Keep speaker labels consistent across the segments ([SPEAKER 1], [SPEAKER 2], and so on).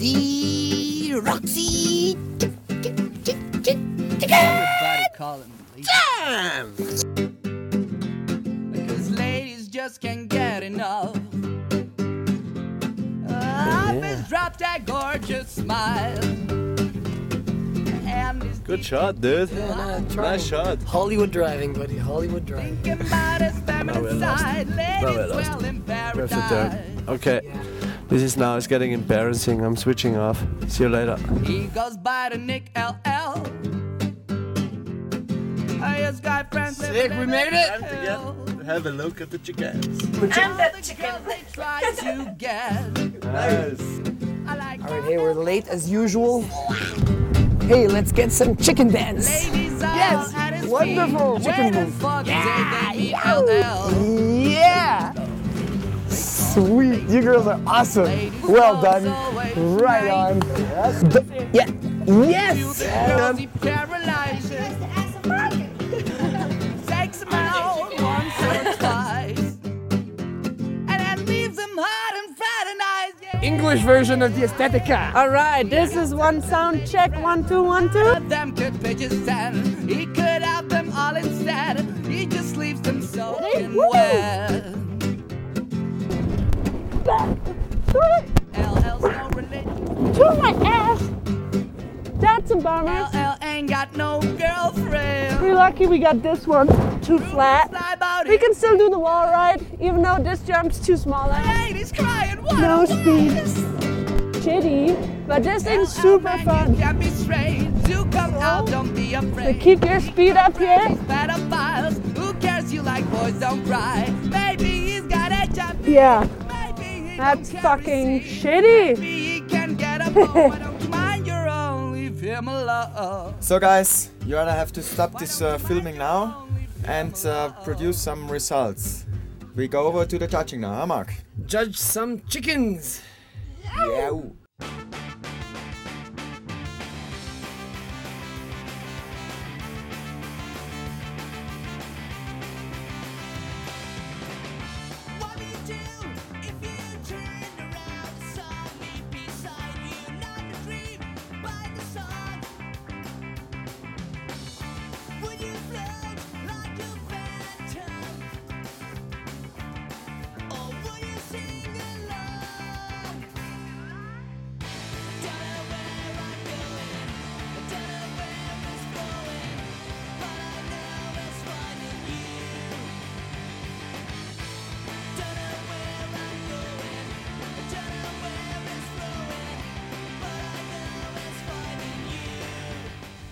[SPEAKER 1] the Roxy
[SPEAKER 2] Everybody calling me
[SPEAKER 1] Jam.
[SPEAKER 2] Because ladies just can't get enough. Up and drop that gorgeous smile.
[SPEAKER 3] Good shot, dude.
[SPEAKER 1] Yeah, no.
[SPEAKER 3] Nice shot.
[SPEAKER 1] Hollywood driving, buddy. Hollywood driving.
[SPEAKER 2] thinking about his
[SPEAKER 3] Now we're
[SPEAKER 2] feminine
[SPEAKER 3] lost.
[SPEAKER 2] side.
[SPEAKER 3] Now we're
[SPEAKER 2] Ladies well in paradise.
[SPEAKER 3] turn? Okay. This is now, it's getting embarrassing. I'm switching off. See you later.
[SPEAKER 2] He goes by the Nick LL. His guy friends
[SPEAKER 1] Sick, we made it.
[SPEAKER 3] Have a look at the chickens.
[SPEAKER 2] I'm the chicken they try to get.
[SPEAKER 3] Nice.
[SPEAKER 2] Like
[SPEAKER 1] All right, hey, we're late as usual. Hey, let's get some chicken dance.
[SPEAKER 2] ladies
[SPEAKER 1] Yes, wonderful chicken
[SPEAKER 2] waiting
[SPEAKER 1] move.
[SPEAKER 2] for the day they meet LL.
[SPEAKER 1] Yeah. Sweet, you girls are awesome. Well done. Right on. Yeah. Yes.
[SPEAKER 2] Girls he paralyzes. Takes them out once or twice. And then leaves them hot and fraternized. Yeah.
[SPEAKER 1] English version of the Aesthetica.
[SPEAKER 4] All right, this is one sound check. One, two, one, two.
[SPEAKER 2] Them could pitches ten. He could have them all instead. He just leaves them soaking wet.
[SPEAKER 4] Lucky we got this one too flat.
[SPEAKER 2] About
[SPEAKER 4] We
[SPEAKER 2] it.
[SPEAKER 4] can still do the wall ride, even though this jump's too small.
[SPEAKER 2] Ladies crying. What
[SPEAKER 4] No
[SPEAKER 2] a
[SPEAKER 4] speed.
[SPEAKER 2] waste.
[SPEAKER 4] Shitty, but this thing's super fun.
[SPEAKER 2] can't be straight. Do come out, don't be
[SPEAKER 4] So keep your speed up here.
[SPEAKER 2] Who cares? You like boys, don't cry. Maybe he's got a job.
[SPEAKER 4] Yeah, that's fucking shitty.
[SPEAKER 2] Maybe he can get a boy. Don't mind your own? Leave him alone.
[SPEAKER 5] So guys, you gonna have to stop this uh, filming now and uh, produce some results. We go over to the judging now, huh Mark?
[SPEAKER 1] Judge some chickens.
[SPEAKER 5] Yeah.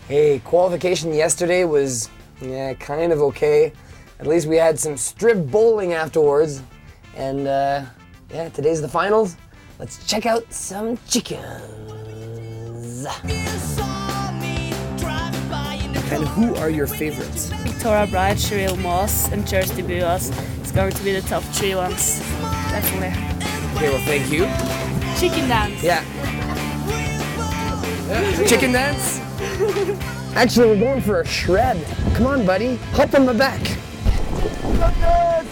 [SPEAKER 1] Hey, qualification yesterday was yeah, kind of okay. At least we had some strip bowling afterwards. And uh, yeah, today's the finals. Let's check out some chickens. And who are your favorites?
[SPEAKER 6] Victoria Bride, Cheryl Maas, and Kjersti Buaas. It's going to be the top three ones, definitely.
[SPEAKER 1] Okay, well, thank you.
[SPEAKER 6] Chicken dance.
[SPEAKER 1] Yeah. Chicken dance? Actually, we're going for a shred. Come on, buddy. Hop on my back.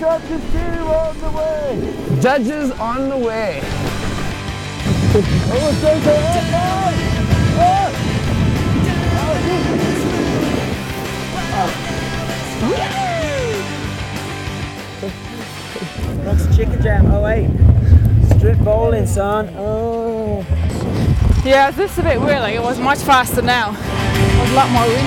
[SPEAKER 1] Judges on the way. Judges on the way.
[SPEAKER 7] That's Chicken Jam 08. Strip bowling, son. Oh.
[SPEAKER 4] Yeah, this is a bit weird. Like it was much faster now. There's a lot more wind.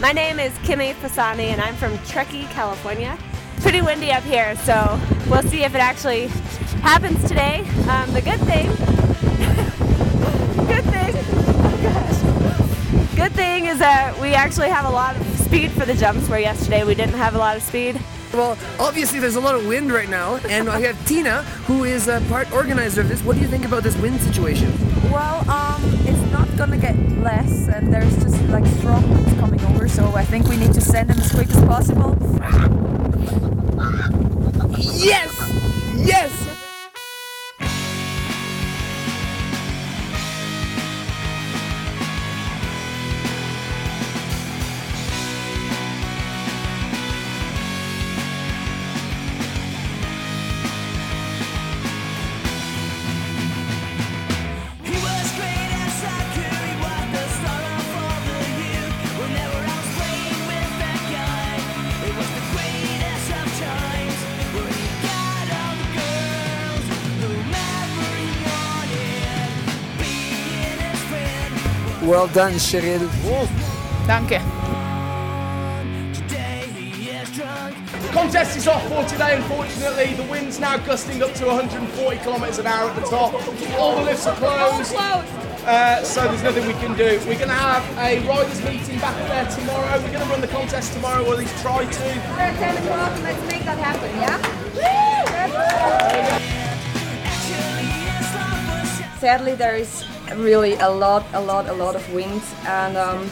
[SPEAKER 8] My name is Kimmy Fasani and I'm from Truckee, California. Pretty windy up here, so we'll see if it actually happens today. Um, the good thing, good thing, good thing is that we actually have a lot of speed for the jumps where yesterday we didn't have a lot of speed.
[SPEAKER 1] Well, obviously there's a lot of wind right now, and I have Tina, who is a part organizer of this. What do you think about this wind situation?
[SPEAKER 9] Well, um, it's not gonna get less, and there's just like strong winds coming over, so I think we need to send them as quick as possible.
[SPEAKER 1] Yes! Yes! Well done, Cheryl.
[SPEAKER 4] Danke.
[SPEAKER 2] Today he is drunk.
[SPEAKER 10] The contest is off for today, unfortunately. The wind's now gusting up to 140 kilometres an hour at the top. All the lifts are closed. Uh, so there's nothing we can do. We're going to have a riders meeting back there tomorrow. We're going to run the contest tomorrow, or at least try to.
[SPEAKER 9] At 10 o'clock, let's make that happen, yeah? Sadly, there is really a lot, a lot, a lot of wind, and um,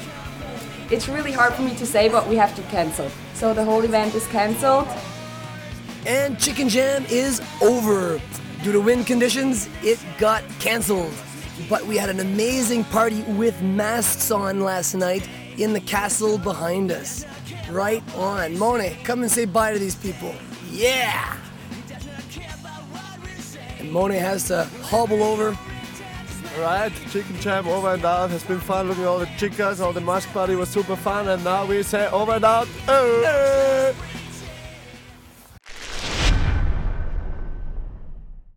[SPEAKER 9] it's really hard for me to say, but we have to cancel. So the whole event is cancelled.
[SPEAKER 1] And Chicken Jam is over. Due to wind conditions, it got cancelled. But we had an amazing party with masks on last night in the castle behind us. Right on. Mone, come and say bye to these people. Yeah! And Mone has to hobble over.
[SPEAKER 3] Alright, Chicken Jam over and out. Has been fun looking at all the chicas, all the mask party was super fun, and now we say over and out. Oh.